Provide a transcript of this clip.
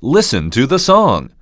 Listen to the song.